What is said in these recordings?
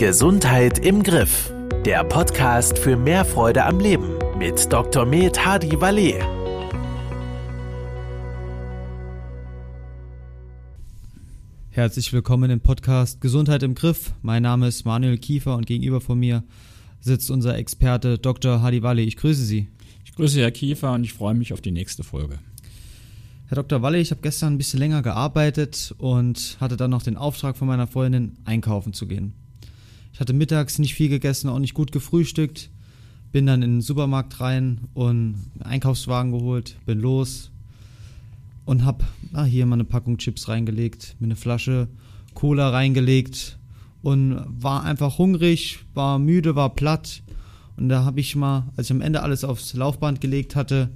Gesundheit im Griff. Der Podcast für mehr Freude am Leben mit Dr. Med Hadi Valet. Herzlich willkommen im Podcast Gesundheit im Griff. Mein Name ist Manuel Kiefer und gegenüber von mir sitzt unser Experte Dr. Hadi Valet. Ich grüße Sie. Ich grüße Herr Kiefer und ich freue mich auf die nächste Folge. Herr Dr. Walle, ich habe gestern ein bisschen länger gearbeitet und hatte dann noch den Auftrag von meiner Freundin, einkaufen zu gehen. Ich hatte mittags nicht viel gegessen, auch nicht gut gefrühstückt, bin dann in den Supermarkt rein und einen Einkaufswagen geholt, bin los und habe ah, hier mal eine Packung Chips reingelegt, mir eine Flasche Cola reingelegt und war einfach hungrig, war müde, war platt. Und da habe ich mal, als ich am Ende alles aufs Laufband gelegt hatte,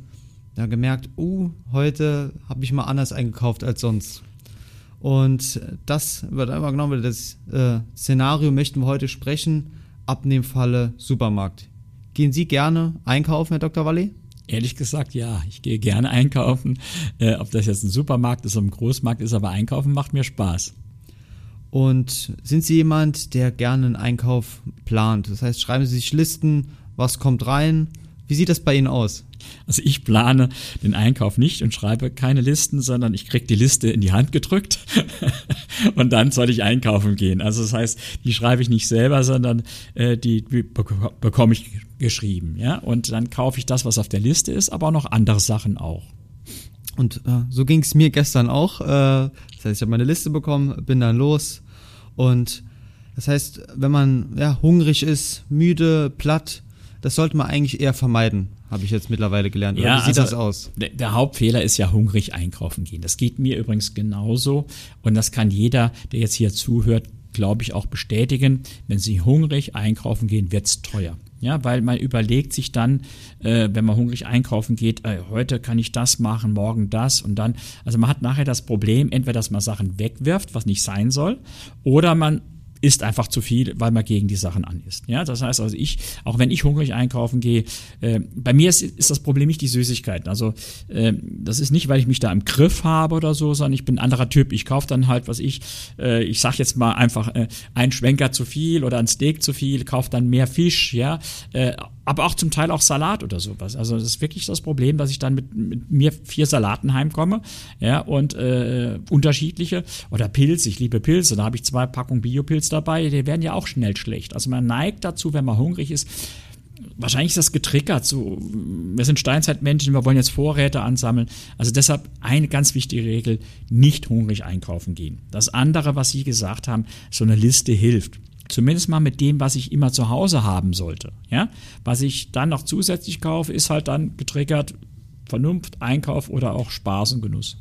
ja, gemerkt, uh, heute habe ich mal anders eingekauft als sonst. Und das wird einfach genommen, das äh, Szenario möchten wir heute sprechen, Abnehmfalle Supermarkt. Gehen Sie gerne einkaufen, Herr Dr. Walli? Ehrlich gesagt, ja. Ich gehe gerne einkaufen. Äh, ob das jetzt ein Supermarkt ist oder ein Großmarkt ist, aber einkaufen macht mir Spaß. Und sind Sie jemand, der gerne einen Einkauf plant? Das heißt, schreiben Sie sich Listen, was kommt rein? Wie sieht das bei Ihnen aus? Also ich plane den Einkauf nicht und schreibe keine Listen, sondern ich kriege die Liste in die Hand gedrückt und dann soll ich einkaufen gehen. Also das heißt, die schreibe ich nicht selber, sondern äh, die bekomme ich geschrieben. Ja? Und dann kaufe ich das, was auf der Liste ist, aber auch noch andere Sachen auch. Und äh, so ging es mir gestern auch. Äh, das heißt, ich habe meine Liste bekommen, bin dann los und das heißt, wenn man ja, hungrig ist, müde, platt, das sollte man eigentlich eher vermeiden, habe ich jetzt mittlerweile gelernt. Oder ja, wie sieht also das aus? Der, der, Hauptfehler ist ja hungrig einkaufen gehen. Das geht mir übrigens genauso und das kann jeder, der jetzt hier zuhört, glaube ich, auch bestätigen. Wenn Sie hungrig einkaufen gehen, wird's teuer. Ja, weil man überlegt sich dann, äh, wenn man hungrig einkaufen geht, äh, heute kann ich das machen, morgen das und dann. Also man hat nachher das Problem, entweder dass man Sachen wegwirft, was nicht sein soll, oder man isst einfach zu viel, weil man gegen die Sachen an ist. Ja, das heißt also ich, auch wenn ich hungrig einkaufen gehe, äh, bei mir ist, ist das Problem nicht die Süßigkeiten. Also äh, das ist nicht, weil ich mich da im Griff habe oder so, sondern ich bin ein anderer Typ. Ich kaufe dann halt, was ich, äh, ich sag jetzt mal einfach äh, ein Schwenker zu viel oder ein Steak zu viel, kaufe dann mehr Fisch, ja, äh, aber auch zum Teil auch Salat oder sowas. Also das ist wirklich das Problem, dass ich dann mit, mit mir vier Salaten heimkomme, ja, und äh, unterschiedliche oder Pilze, ich liebe Pilze, da habe ich zwei Packungen Biopilz dabei, die werden ja auch schnell schlecht. Also man neigt dazu, wenn man hungrig ist, wahrscheinlich ist das getriggert. So, wir sind Steinzeitmenschen, wir wollen jetzt Vorräte ansammeln. Also deshalb eine ganz wichtige Regel: nicht hungrig einkaufen gehen. Das andere, was Sie gesagt haben, so eine Liste hilft. Zumindest mal mit dem, was ich immer zu Hause haben sollte. Ja? Was ich dann noch zusätzlich kaufe, ist halt dann getriggert Vernunft, Einkauf oder auch Spaß und Genuss.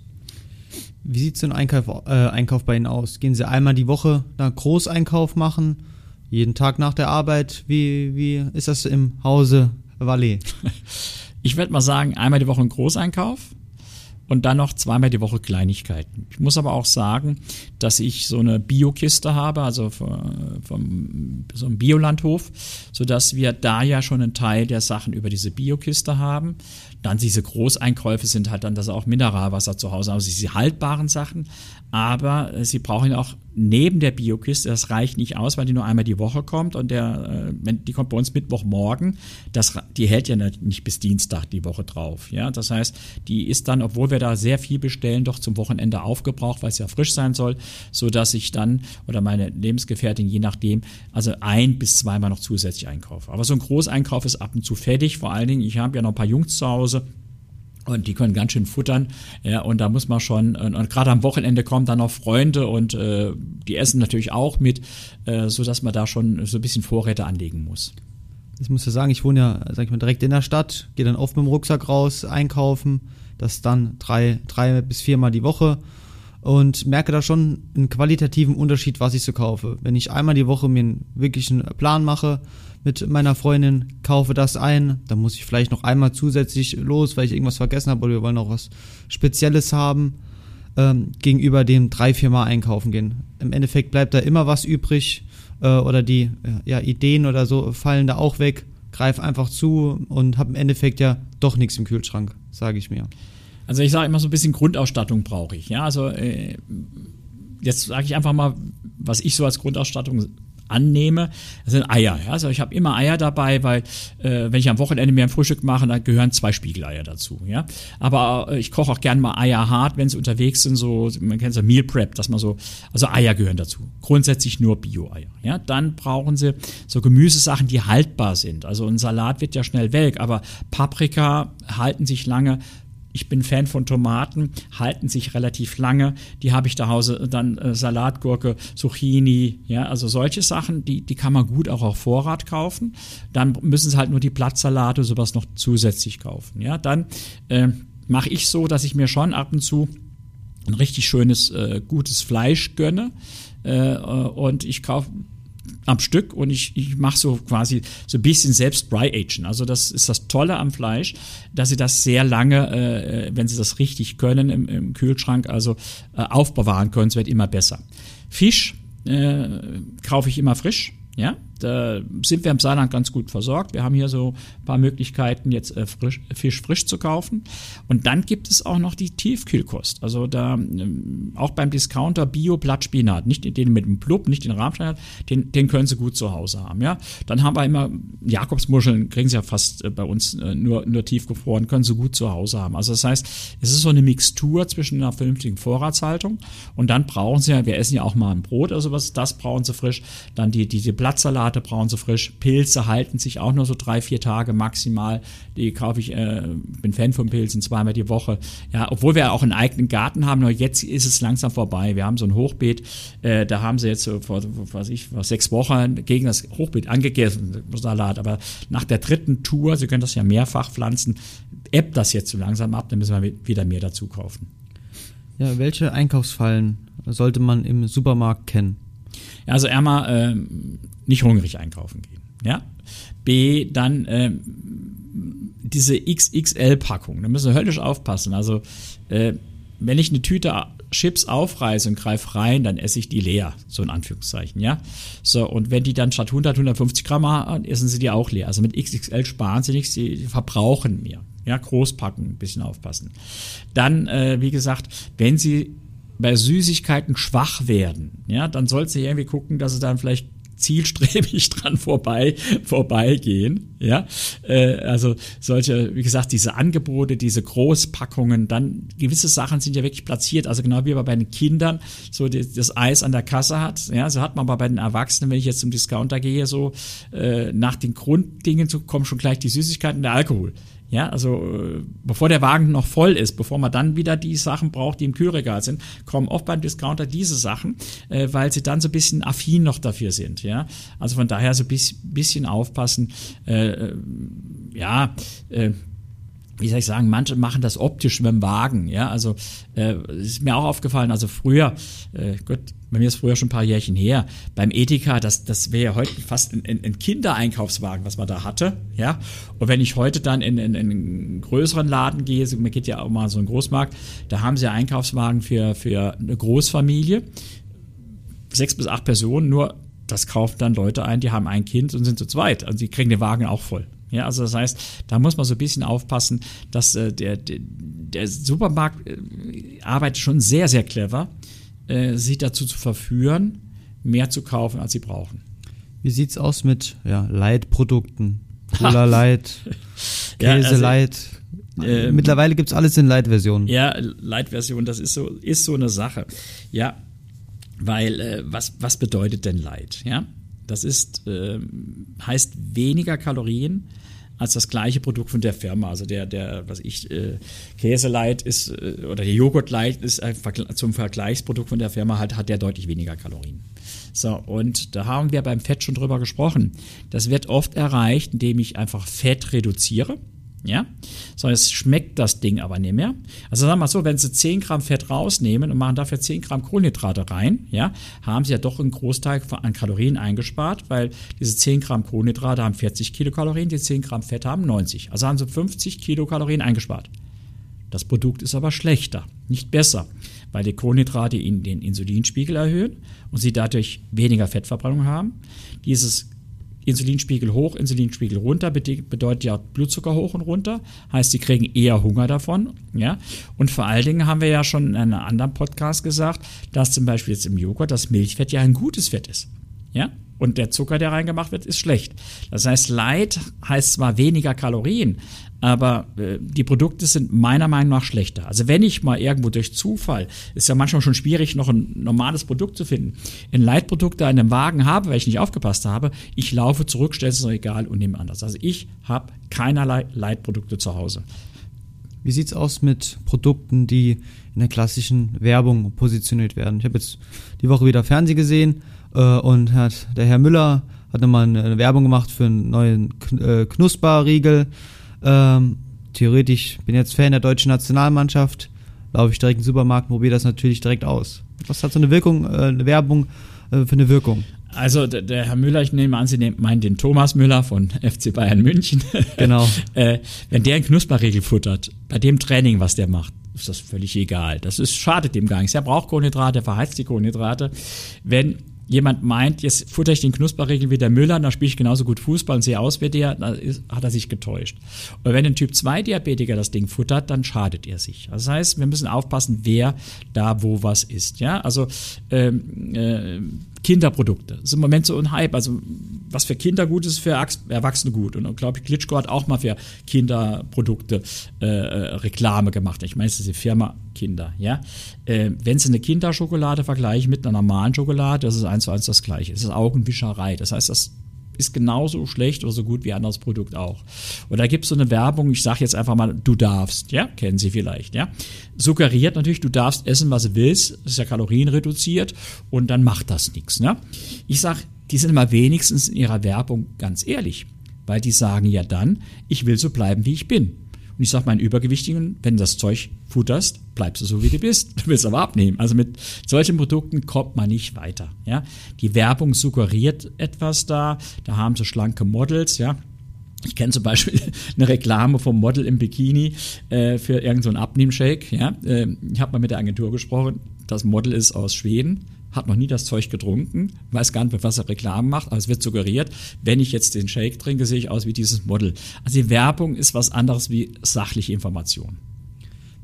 Wie sieht so ein Einkauf, äh, Einkauf bei Ihnen aus? Gehen Sie einmal die Woche einen Großeinkauf machen? Jeden Tag nach der Arbeit? Wie, wie ist das im Hause Valais? Ich würde mal sagen, einmal die Woche ein Großeinkauf und dann noch zweimal die Woche Kleinigkeiten. Ich muss aber auch sagen, dass ich so eine Biokiste habe, also vom so einem Biolandhof, sodass wir da ja schon einen Teil der Sachen über diese Biokiste haben. Dann diese Großeinkäufe sind halt dann das auch Mineralwasser zu Hause, also diese haltbaren Sachen. Aber äh, sie brauchen auch neben der Biokiste, das reicht nicht aus, weil die nur einmal die Woche kommt und der, äh, wenn, die kommt bei uns Mittwochmorgen, das, die hält ja nicht bis Dienstag die Woche drauf. Ja, das heißt, die ist dann, obwohl wir da sehr viel bestellen, doch zum Wochenende aufgebraucht, weil es ja frisch sein soll, so dass ich dann oder meine Lebensgefährtin je nachdem, also ein bis zweimal noch zusätzlich einkaufe. Aber so ein Großeinkauf ist ab und zu fertig. Vor allen Dingen, ich habe ja noch ein paar Jungs zu Hause, und die können ganz schön futtern. Ja, und da muss man schon, und, und gerade am Wochenende kommen dann noch Freunde und äh, die essen natürlich auch mit, äh, so dass man da schon so ein bisschen Vorräte anlegen muss. Ich muss ja sagen, ich wohne ja, sag ich mal, direkt in der Stadt, gehe dann oft mit dem Rucksack raus, einkaufen, das dann drei, drei bis viermal die Woche und merke da schon einen qualitativen Unterschied, was ich so kaufe. Wenn ich einmal die Woche mir einen wirklichen Plan mache, mit meiner Freundin, kaufe das ein, dann muss ich vielleicht noch einmal zusätzlich los, weil ich irgendwas vergessen habe oder wir wollen auch was Spezielles haben, ähm, gegenüber dem drei, vier Mal einkaufen gehen. Im Endeffekt bleibt da immer was übrig äh, oder die äh, ja, Ideen oder so fallen da auch weg. Greif einfach zu und habe im Endeffekt ja doch nichts im Kühlschrank, sage ich mir. Also ich sage immer so ein bisschen Grundausstattung brauche ich. Ja, also äh, jetzt sage ich einfach mal, was ich so als Grundausstattung annehme, das sind Eier. Ja? Also ich habe immer Eier dabei, weil äh, wenn ich am Wochenende mir ein Frühstück mache, dann gehören zwei Spiegeleier dazu. Ja? Aber äh, ich koche auch gerne mal Eier hart, wenn sie unterwegs sind, so, man kennt so Meal Prep, dass man so, also Eier gehören dazu. Grundsätzlich nur Bio-Eier. Ja? Dann brauchen sie so Gemüsesachen, die haltbar sind. Also ein Salat wird ja schnell welk, aber Paprika halten sich lange ich bin Fan von Tomaten, halten sich relativ lange. Die habe ich zu Hause dann äh, Salatgurke, Zucchini, ja, also solche Sachen, die, die kann man gut auch auf Vorrat kaufen. Dann müssen sie halt nur die Blattsalate, sowas noch zusätzlich kaufen. Ja, dann äh, mache ich so, dass ich mir schon ab und zu ein richtig schönes, äh, gutes Fleisch gönne. Äh, und ich kaufe am Stück und ich, ich mache so quasi so ein bisschen selbst Dry Agen. Also das ist das Tolle am Fleisch, dass sie das sehr lange, äh, wenn sie das richtig können, im, im Kühlschrank also äh, aufbewahren können. Es wird immer besser. Fisch äh, kaufe ich immer frisch. Ja, da sind wir im Saarland ganz gut versorgt. Wir haben hier so ein paar Möglichkeiten, jetzt äh, frisch, Fisch frisch zu kaufen. Und dann gibt es auch noch die Tiefkühlkost. Also da ähm, auch beim Discounter Bio Blattspinat, nicht den mit dem Blub, nicht den Rahmstein, den, den können Sie gut zu Hause haben. Ja, dann haben wir immer Jakobsmuscheln, kriegen Sie ja fast äh, bei uns äh, nur nur tiefgefroren, können Sie gut zu Hause haben. Also das heißt, es ist so eine Mixtur zwischen einer vernünftigen Vorratshaltung und dann brauchen Sie ja, wir essen ja auch mal ein Brot oder sowas, das brauchen Sie frisch. Dann die die, die Blattsalate brauchen sie frisch. Pilze halten sich auch nur so drei, vier Tage maximal. Die kaufe ich, äh, bin Fan von Pilzen, zweimal die Woche. Ja, obwohl wir auch einen eigenen Garten haben, nur jetzt ist es langsam vorbei. Wir haben so ein Hochbeet, äh, da haben sie jetzt so vor, was ich, vor sechs Wochen gegen das Hochbeet angegessen, Salat. Aber nach der dritten Tour, Sie können das ja mehrfach pflanzen, ebbt das jetzt so langsam ab, dann müssen wir wieder mehr dazu kaufen. Ja, welche Einkaufsfallen sollte man im Supermarkt kennen? Also einmal äh, nicht hungrig einkaufen gehen. Ja? B, dann äh, diese XXL-Packung. Da müssen wir höllisch aufpassen. Also äh, wenn ich eine Tüte Chips aufreiße und greife rein, dann esse ich die leer, so in Anführungszeichen, ja. So, und wenn die dann statt 100, 150 Gramm haben, essen sie die auch leer. Also mit XXL sparen sie nichts, sie verbrauchen mehr. Ja, Großpacken, ein bisschen aufpassen. Dann, äh, wie gesagt, wenn sie bei Süßigkeiten schwach werden, ja, dann sollst du irgendwie gucken, dass sie dann vielleicht zielstrebig dran vorbei vorbeigehen. Ja, äh, also solche, wie gesagt, diese Angebote, diese Großpackungen, dann gewisse Sachen sind ja wirklich platziert. Also genau wie man bei den Kindern so das Eis an der Kasse hat. Ja, so hat man aber bei den Erwachsenen, wenn ich jetzt zum Discounter gehe, so äh, nach den Grunddingen zu kommen schon gleich die Süßigkeiten, der Alkohol. Ja, also äh, bevor der Wagen noch voll ist, bevor man dann wieder die Sachen braucht, die im Kühlregal sind, kommen oft beim Discounter diese Sachen, äh, weil sie dann so ein bisschen affin noch dafür sind. Ja, also von daher so ein bisschen, aufpassen. Äh, äh ja, äh, wie soll ich sagen, manche machen das optisch mit dem Wagen, ja, also äh, ist mir auch aufgefallen, also früher, äh, Gott, bei mir ist früher schon ein paar Jährchen her, beim Edeka, das, das wäre ja heute fast ein, ein, Kindereinkaufswagen, was man da hatte, ja, und wenn ich heute dann in, in, in einen größeren Laden gehe, man geht ja auch mal so einen Großmarkt, da haben sie Einkaufswagen für, für eine Großfamilie, sechs bis acht Personen, nur das kaufen dann Leute ein, die haben ein Kind und sind zu zweit, also die kriegen den Wagen auch voll. Ja, also das heißt, da muss man so ein bisschen aufpassen, dass äh, der, der, der Supermarkt äh, arbeitet schon sehr, sehr clever, äh, sie dazu zu verführen, mehr zu kaufen, als sie brauchen. Wie sieht's aus mit ja, Light-Produkten? Cola Light, Käse ja, also, Light. Äh, Mittlerweile gibt's alles in Light-Versionen. Ja, Light-Version, das ist so, ist so eine Sache. Ja, weil äh, was, was bedeutet denn Light? Ja, das ist, äh, heißt weniger Kalorien, als das gleiche Produkt von der Firma. Also der, der, was ich, äh, Käseleit ist, äh, oder der Joghurtleit ist zum Vergleichsprodukt von der Firma halt, hat der deutlich weniger Kalorien. So, und da haben wir beim Fett schon drüber gesprochen. Das wird oft erreicht, indem ich einfach Fett reduziere. Ja, so es schmeckt das Ding aber nicht mehr. Also sagen wir mal so, wenn Sie 10 Gramm Fett rausnehmen und machen dafür 10 Gramm Kohlenhydrate rein, ja, haben Sie ja doch einen Großteil an Kalorien eingespart, weil diese 10 Gramm Kohlenhydrate haben 40 Kilokalorien, die 10 Gramm Fett haben 90. Also haben Sie 50 Kilokalorien eingespart. Das Produkt ist aber schlechter, nicht besser, weil die Kohlenhydrate Ihnen den Insulinspiegel erhöhen und Sie dadurch weniger Fettverbrennung haben. Dieses Insulinspiegel hoch, Insulinspiegel runter, bedeutet ja Blutzucker hoch und runter, heißt, sie kriegen eher Hunger davon, ja. Und vor allen Dingen haben wir ja schon in einem anderen Podcast gesagt, dass zum Beispiel jetzt im Joghurt das Milchfett ja ein gutes Fett ist, ja. Und der Zucker, der reingemacht wird, ist schlecht. Das heißt, Light heißt zwar weniger Kalorien, aber äh, die Produkte sind meiner Meinung nach schlechter. Also wenn ich mal irgendwo durch Zufall, ist ja manchmal schon schwierig, noch ein normales Produkt zu finden, ein Leitprodukt da in einem Wagen habe, weil ich nicht aufgepasst habe, ich laufe zurück, stelle es ins Regal und nehme anders. Also ich habe keinerlei Leitprodukte zu Hause. Wie sieht es aus mit Produkten, die in der klassischen Werbung positioniert werden? Ich habe jetzt die Woche wieder Fernsehen gesehen äh, und hat der Herr Müller hat nochmal eine Werbung gemacht für einen neuen äh, Knusperriegel. Ähm, theoretisch bin jetzt Fan der deutschen Nationalmannschaft, laufe ich direkt in den Supermarkt, probiere das natürlich direkt aus. Was hat so eine Wirkung, äh, eine Werbung äh, für eine Wirkung? Also der, der, Herr Müller, ich nehme an, Sie meinen den Thomas Müller von FC Bayern München. Genau. äh, wenn der einen Knusperriegel futtert, bei dem Training, was der macht, ist das völlig egal. Das ist, schadet dem gar nichts. Er braucht Kohlenhydrate, er verheizt die Kohlenhydrate. Wenn jemand meint, jetzt futter ich den Knusperriegel wie der Müller, dann spiele ich genauso gut Fußball und sehe aus wie der, dann ist, hat er sich getäuscht. Und wenn ein Typ 2 Diabetiker das Ding futtert, dann schadet er sich. Das heißt, wir müssen aufpassen, wer da wo was isst. Ja, also ähm, äh, Kinderprodukte. Das ist im Moment so ein Hype. Also was für Kinder gut ist, für Erwachsene gut. Und glaube ich, Klitschko hat auch mal für Kinderprodukte äh, äh, Reklame gemacht. Ich meine, es ist die Firma Kinder. Ja, äh, wenn Sie eine Kinderschokolade vergleichen mit einer normalen Schokolade, das ist eins zu eins das Gleiche. Es ist Augenwischerei. Das heißt, das ist genauso schlecht oder so gut wie ein anderes Produkt auch. Und da gibt es so eine Werbung, ich sage jetzt einfach mal, du darfst, ja, kennen Sie vielleicht, ja. Suggeriert natürlich, du darfst essen, was du willst, ist ja kalorienreduziert und dann macht das nichts, ne? Ich sage, die sind immer wenigstens in ihrer Werbung ganz ehrlich, weil die sagen ja dann, ich will so bleiben, wie ich bin. Und ich sage meinen Übergewichtigen, wenn du das Zeug futterst, bleibst du so, wie du bist. Du willst aber abnehmen. Also mit solchen Produkten kommt man nicht weiter. Ja? Die Werbung suggeriert etwas da. Da haben sie schlanke Models, ja. Ich kenne zum Beispiel eine Reklame vom Model im Bikini äh, für irgendeinen so Abnehmshake. Ja? Äh, ich habe mal mit der Agentur gesprochen. Das Model ist aus Schweden, hat noch nie das Zeug getrunken, weiß gar nicht, was er Reklame macht, aber es wird suggeriert, wenn ich jetzt den Shake trinke, sehe ich aus wie dieses Model. Also die Werbung ist was anderes wie sachliche Information.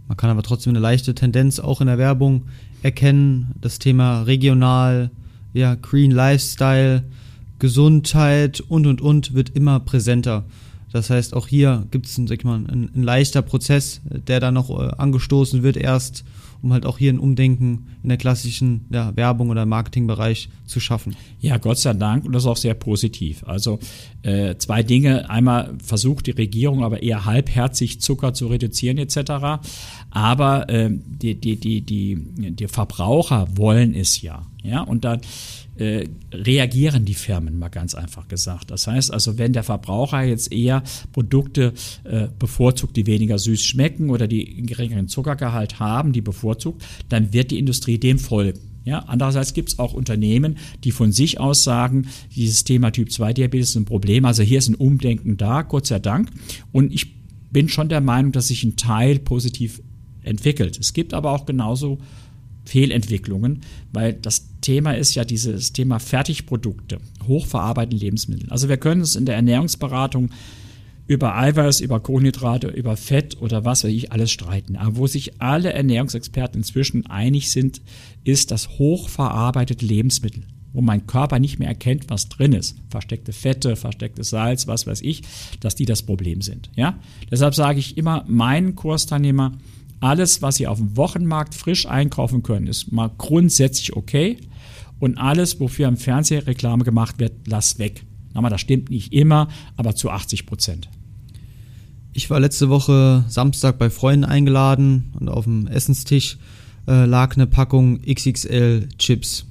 Man kann aber trotzdem eine leichte Tendenz auch in der Werbung erkennen. Das Thema regional, ja, Green Lifestyle, Gesundheit und und und wird immer präsenter. Das heißt, auch hier gibt es ein, ein, ein leichter Prozess, der da noch äh, angestoßen wird erst um halt auch hier ein Umdenken in der klassischen ja, Werbung oder Marketingbereich zu schaffen. Ja, Gott sei Dank und das ist auch sehr positiv. Also äh, zwei Dinge. Einmal versucht die Regierung aber eher halbherzig Zucker zu reduzieren etc. Aber äh, die, die, die, die, die Verbraucher wollen es ja. Ja, und dann äh, reagieren die Firmen, mal ganz einfach gesagt. Das heißt also, wenn der Verbraucher jetzt eher Produkte äh, bevorzugt, die weniger süß schmecken oder die geringeren Zuckergehalt haben, die bevorzugt, dann wird die Industrie dem folgen. Ja, andererseits gibt es auch Unternehmen, die von sich aus sagen, dieses Thema Typ 2 Diabetes ist ein Problem. Also hier ist ein Umdenken da, Gott sei Dank. Und ich bin schon der Meinung, dass sich ein Teil positiv entwickelt. Es gibt aber auch genauso Fehlentwicklungen, weil das Thema ist ja dieses Thema Fertigprodukte, hochverarbeitete Lebensmittel. Also wir können es in der Ernährungsberatung über Eiweiß, über Kohlenhydrate, über Fett oder was weiß ich alles streiten. Aber wo sich alle Ernährungsexperten inzwischen einig sind, ist das hochverarbeitete Lebensmittel, wo mein Körper nicht mehr erkennt, was drin ist. Versteckte Fette, verstecktes Salz, was weiß ich, dass die das Problem sind. Ja? Deshalb sage ich immer meinen Kursteilnehmer, alles, was Sie auf dem Wochenmarkt frisch einkaufen können, ist mal grundsätzlich okay. Und alles, wofür im Fernsehen Reklame gemacht wird, lass weg. Das stimmt nicht immer, aber zu 80 Prozent. Ich war letzte Woche Samstag bei Freunden eingeladen und auf dem Essenstisch äh, lag eine Packung XXL Chips.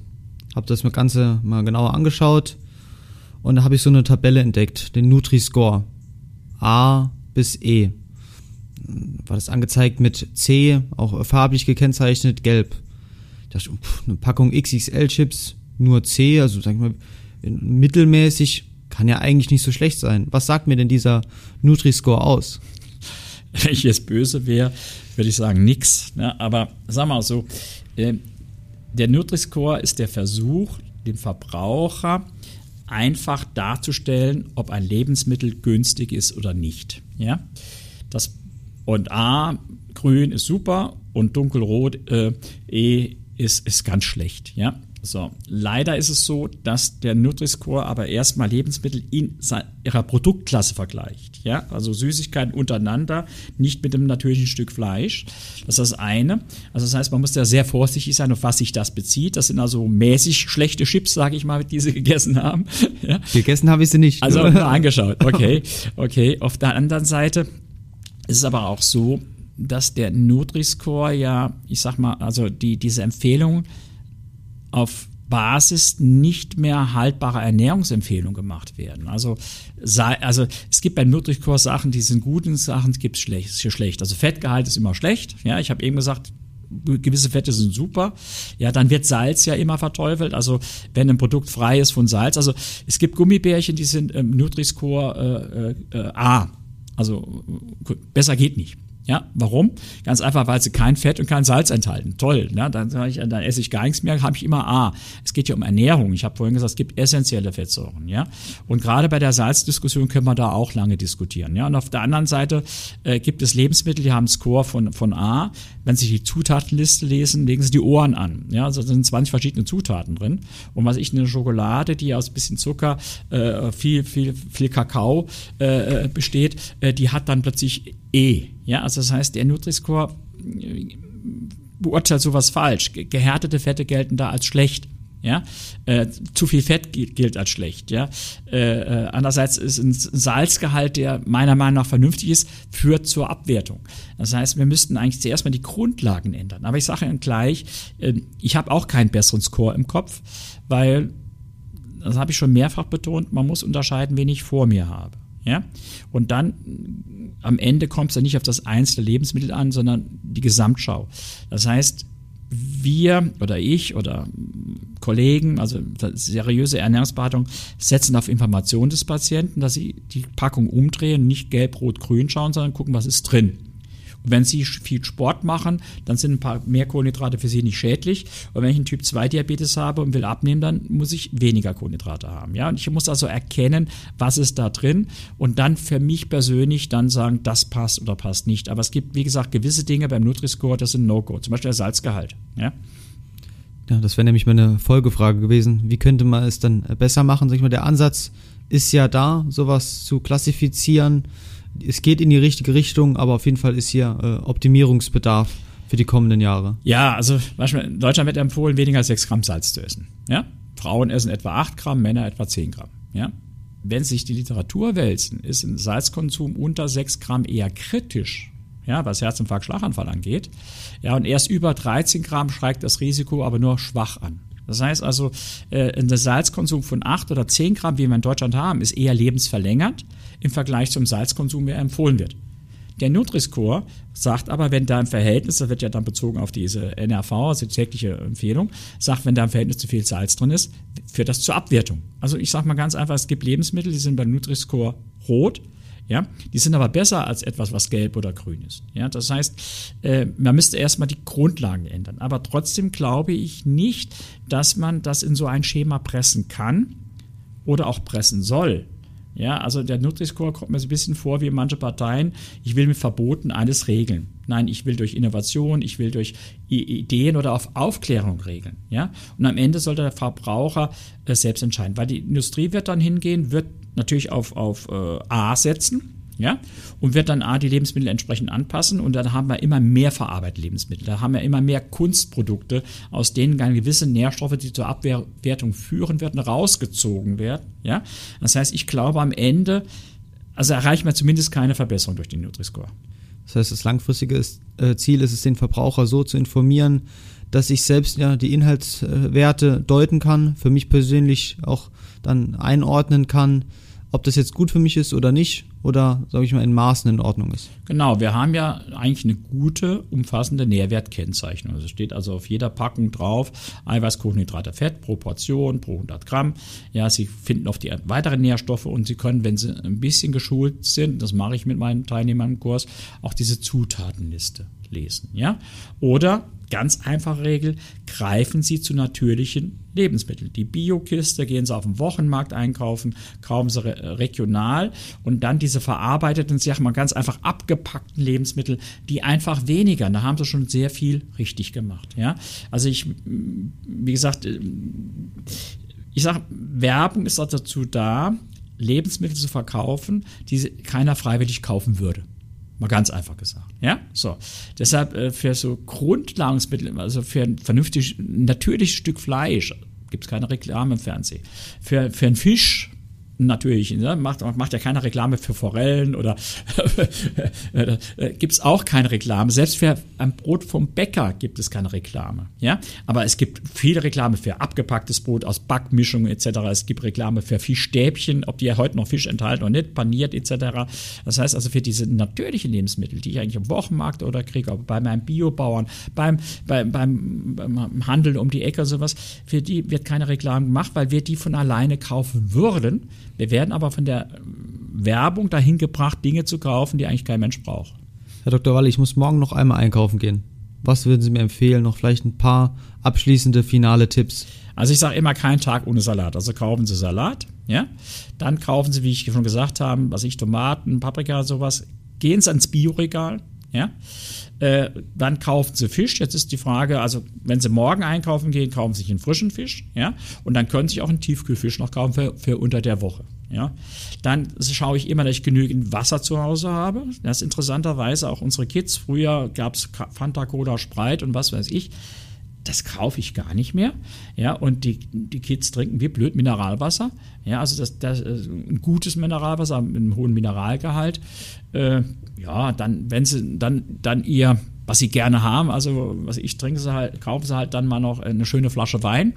Hab das mir Ganze mal genauer angeschaut und da habe ich so eine Tabelle entdeckt, den Nutri-Score. A bis E war das angezeigt mit C, auch farblich gekennzeichnet, gelb. Ich dachte, pff, eine Packung XXL-Chips, nur C, also sag ich mal, mittelmäßig, kann ja eigentlich nicht so schlecht sein. Was sagt mir denn dieser Nutri-Score aus? Wenn ich jetzt böse wäre, würde ich sagen, nix. Ne? Aber sag mal so, äh, der Nutri-Score ist der Versuch, den Verbraucher einfach darzustellen, ob ein Lebensmittel günstig ist oder nicht. Ja? Das und A, grün ist super und dunkelrot äh, E ist, ist ganz schlecht. Ja? So, leider ist es so, dass der Nutri-Score aber erstmal Lebensmittel in ihrer Produktklasse vergleicht. Ja, also Süßigkeiten untereinander, nicht mit einem natürlichen Stück Fleisch. Das ist das eine. Also das heißt, man muss da sehr vorsichtig sein, auf was sich das bezieht. Das sind also mäßig schlechte Chips, sage ich mal, die sie gegessen haben. Ja. Gegessen habe ich sie nicht. Also angeschaut. Okay, okay. Auf der anderen Seite ist es aber auch so, dass der Nutri-Score ja, ich sag mal, also die, diese Empfehlung auf Basis nicht mehr haltbarer Ernährungsempfehlungen gemacht werden. Also, sei, also es gibt bei Nutri-Score Sachen, die sind gut und Sachen gibt es schlecht, schlecht. Also Fettgehalt ist immer schlecht. Ja, ich habe eben gesagt, gewisse Fette sind super. Ja, dann wird Salz ja immer verteufelt. Also wenn ein Produkt frei ist von Salz. Also es gibt Gummibärchen, die sind im Nutri-Score äh, äh, A. Also besser geht nicht. Ja, warum? Ganz einfach, weil sie kein Fett und kein Salz enthalten. Toll, ne? dann, ich, dann esse ich gar nichts mehr, habe ich immer A. Es geht ja um Ernährung. Ich habe vorhin gesagt, es gibt essentielle Fettsäuren. Ja? Und gerade bei der Salzdiskussion können wir da auch lange diskutieren. Ja? Und auf der anderen Seite äh, gibt es Lebensmittel, die haben einen Score von, von A. Wenn Sie die Zutatenliste lesen, legen Sie die Ohren an. Ja? Also sind 20 verschiedene Zutaten drin. Und was ich, eine Schokolade, die aus ein bisschen Zucker, äh, viel, viel, viel Kakao äh, äh besteht, äh, die hat dann plötzlich E. Ja, also das heißt, der Nutri-Score äh, beurteilt sowas falsch. Gehärtete Fette gelten da als schlecht. Ja, äh, zu viel Fett gilt als schlecht. Ja, äh, äh, andererseits ist ein Salzgehalt, der meiner Meinung nach vernünftig ist, führt zur Abwertung. Das heißt, wir müssten eigentlich zuerst mal die Grundlagen ändern. Aber ich sage Ihnen gleich, äh, ich habe auch keinen besseren Score im Kopf, weil das habe ich schon mehrfach betont. Man muss unterscheiden, wen ich vor mir habe. Ja, und dann am Ende kommt es ja nicht auf das einzelne Lebensmittel an, sondern die Gesamtschau. Das heißt, wir oder ich oder Kollegen, also seriöse Ernährungsberatung, setzen auf Information des Patienten, dass sie die Packung umdrehen, nicht gelb, rot, grün schauen, sondern gucken, was ist drin. Und wenn Sie viel Sport machen, dann sind ein paar mehr Kohlenhydrate für Sie nicht schädlich. Und wenn ich einen Typ 2 Diabetes habe und will abnehmen, dann muss ich weniger Kohlenhydrate haben. Ja, und ich muss also erkennen, was ist da drin und dann für mich persönlich dann sagen, das passt oder passt nicht. Aber es gibt, wie gesagt, gewisse Dinge beim Nutri-Score, das sind No-Go. Zum Beispiel der Salzgehalt. Ja. Ja, das wäre nämlich meine Folgefrage gewesen. Wie könnte man es dann besser machen? Sag ich mal, der Ansatz ist ja da, sowas zu klassifizieren es geht in die richtige Richtung, aber auf jeden Fall ist hier äh, Optimierungsbedarf für die kommenden Jahre. Ja, also in Deutschland wird empfohlen, weniger als 6 Gramm Salz zu essen. Ja? Frauen essen etwa 8 Gramm, Männer etwa 10 Gramm. Ja? Wenn sich die Literatur wälzen, ist ein Salzkonsum unter 6 Gramm eher kritisch, ja, was Herzinfarkt, Schlaganfall angeht. Ja, und erst über 13 Gramm steigt das Risiko aber nur schwach an. Das heißt also, äh, ein Salzkonsum von 8 oder 10 Gramm, wie wir in Deutschland haben, ist eher lebensverlängernd im Vergleich zum Salzkonsum, der empfohlen wird. Der Nutri-Score sagt aber, wenn da im Verhältnis, das wird ja dann bezogen auf diese NRV, also die tägliche Empfehlung, sagt, wenn da im Verhältnis zu viel Salz drin ist, führt das zur Abwertung. Also ich sage mal ganz einfach, es gibt Lebensmittel, die sind beim Nutri-Score rot, ja, die sind aber besser als etwas, was gelb oder grün ist. Ja, das heißt, äh, man müsste erstmal die Grundlagen ändern. Aber trotzdem glaube ich nicht, dass man das in so ein Schema pressen kann oder auch pressen soll. Ja, also der Nutri-Score kommt mir so ein bisschen vor wie manche Parteien. Ich will mit Verboten alles regeln. Nein, ich will durch Innovation, ich will durch Ideen oder auf Aufklärung regeln. Ja, und am Ende sollte der Verbraucher äh, selbst entscheiden, weil die Industrie wird dann hingehen, wird natürlich auf, auf äh, A setzen, ja, und wird dann A die Lebensmittel entsprechend anpassen und dann haben wir immer mehr verarbeitete Lebensmittel. Da haben wir immer mehr Kunstprodukte, aus denen dann gewisse Nährstoffe, die zur Abwertung führen werden, rausgezogen werden. Ja, das heißt, ich glaube am Ende, also erreichen wir zumindest keine Verbesserung durch den Nutri-Score. Das heißt, das langfristige äh, Ziel ist es, den Verbraucher so zu informieren, dass ich selbst ja die Inhaltswerte deuten kann, für mich persönlich auch dann einordnen kann, ob das jetzt gut für mich ist oder nicht oder, sage ich mal, in Maßen in Ordnung ist. Genau, wir haben ja eigentlich eine gute, umfassende Nährwertkennzeichnung. Es steht also auf jeder Packung drauf, Eiweiß, Kohlenhydrate, Fett pro Portion, pro 100 Gramm. Ja, Sie finden auf die weiteren Nährstoffe und Sie können, wenn Sie ein bisschen geschult sind, das mache ich mit meinen Teilnehmern im Kurs, auch diese Zutatenliste lesen. Ja? Oder Ganz einfache Regel, greifen Sie zu natürlichen Lebensmitteln. Die Biokiste, gehen Sie auf den Wochenmarkt einkaufen, kaufen Sie re regional und dann diese verarbeiteten, sag mal ganz einfach abgepackten Lebensmittel, die einfach weniger. Da haben Sie schon sehr viel richtig gemacht. Ja? Also ich, wie gesagt, ich sage, Werbung ist dazu da, Lebensmittel zu verkaufen, die keiner freiwillig kaufen würde. Mal ganz einfach gesagt. Ja, so. Deshalb äh, für so Grundnahrungsmittel, also für ein vernünftig, natürliches Stück Fleisch, gibt es keine Reklame im Fernsehen. Für, für einen Fisch natürlich, ne? macht, macht ja keine Reklame für Forellen oder äh, gibt es auch keine Reklame. Selbst für ein Brot vom Bäcker gibt es keine Reklame. Ja? Aber es gibt viele Reklame für abgepacktes Brot aus Backmischungen etc. Es gibt Reklame für Fischstäbchen, ob die ja heute noch Fisch enthalten oder nicht, paniert etc. Das heißt also für diese natürlichen Lebensmittel, die ich eigentlich im Wochenmarkt oder kriege, bei meinem Biobauern, beim, beim, beim, beim Handel um die Ecke sowas, für die wird keine Reklame gemacht, weil wir die von alleine kaufen würden wir werden aber von der Werbung dahin gebracht, Dinge zu kaufen, die eigentlich kein Mensch braucht. Herr Dr. Walle, ich muss morgen noch einmal einkaufen gehen. Was würden Sie mir empfehlen? Noch vielleicht ein paar abschließende finale Tipps. Also ich sage immer keinen Tag ohne Salat. Also kaufen Sie Salat, ja. Dann kaufen Sie, wie ich schon gesagt habe, was ich Tomaten, Paprika, sowas. Gehen Sie ans Bioregal, ja. Äh, dann kaufen Sie Fisch. Jetzt ist die Frage, also wenn Sie morgen einkaufen gehen, kaufen Sie sich einen frischen Fisch, ja. Und dann können Sie sich auch einen Tiefkühlfisch noch kaufen für, für unter der Woche. Ja, dann schaue ich immer, dass ich genügend Wasser zu Hause habe. Das ist interessanterweise auch unsere Kids. Früher gab es Fanta, Cola, Spreit und was weiß ich das kaufe ich gar nicht mehr. Ja, und die, die Kids trinken wie blöd Mineralwasser. Ja, also das, das ein gutes Mineralwasser mit einem hohen Mineralgehalt. Äh, ja, dann, wenn sie dann, dann ihr, was sie gerne haben, also was ich trinke, sie halt, kaufen sie halt dann mal noch eine schöne Flasche Wein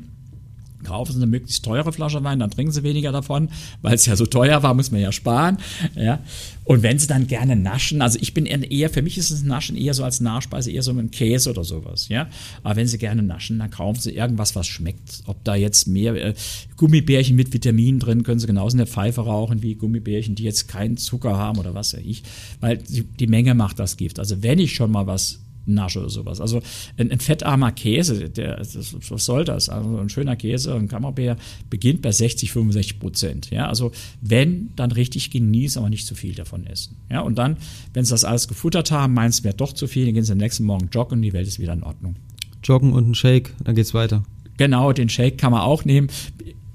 kaufen Sie eine möglichst teure Flasche Wein, dann trinken Sie weniger davon, weil es ja so teuer war, muss man ja sparen. Ja. Und wenn Sie dann gerne naschen, also ich bin eher, für mich ist das Naschen eher so als Nachspeise, eher so mit Käse oder sowas. Ja. Aber wenn Sie gerne naschen, dann kaufen Sie irgendwas, was schmeckt. Ob da jetzt mehr äh, Gummibärchen mit Vitaminen drin, können Sie genauso eine Pfeife rauchen wie Gummibärchen, die jetzt keinen Zucker haben oder was weiß ich. Weil die Menge macht das Gift. Also wenn ich schon mal was Nasche oder sowas. Also ein, ein fettarmer Käse, der, das, was soll das? Also ein schöner Käse, ein Camembert beginnt bei 60, 65 Prozent. Ja, also wenn, dann richtig genießen, aber nicht zu viel davon essen. Ja, und dann, wenn sie das alles gefuttert haben, meinen es wäre doch zu viel, dann gehen sie am nächsten Morgen joggen und die Welt ist wieder in Ordnung. Joggen und ein Shake, dann geht's weiter. Genau, den Shake kann man auch nehmen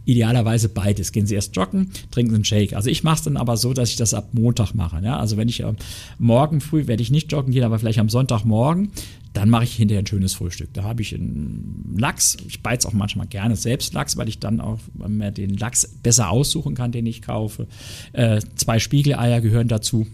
idealerweise beides. Gehen Sie erst joggen, trinken Sie einen Shake. Also ich mache es dann aber so, dass ich das ab Montag mache. Ja? Also wenn ich äh, morgen früh werde ich nicht joggen gehen, aber vielleicht am Sonntagmorgen, dann mache ich hinterher ein schönes Frühstück. Da habe ich einen Lachs. Ich beiz auch manchmal gerne selbst Lachs, weil ich dann auch den Lachs besser aussuchen kann, den ich kaufe. Äh, zwei Spiegeleier gehören dazu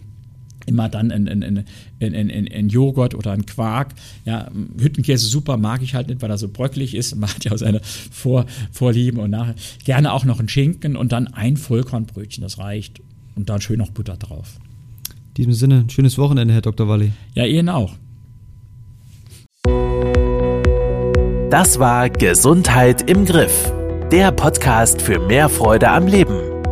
immer dann ein, ein, ein, ein, ein, ein Joghurt oder ein Quark. Ja, Hüttenkäse super, mag ich halt nicht, weil er so bröckelig ist. Man hat ja auch seine Vor Vorlieben und nachher gerne auch noch ein Schinken und dann ein Vollkornbrötchen, das reicht. Und dann schön noch Butter drauf. In diesem Sinne, ein schönes Wochenende, Herr Dr. Walli. Ja, Ihnen auch. Das war Gesundheit im Griff. Der Podcast für mehr Freude am Leben.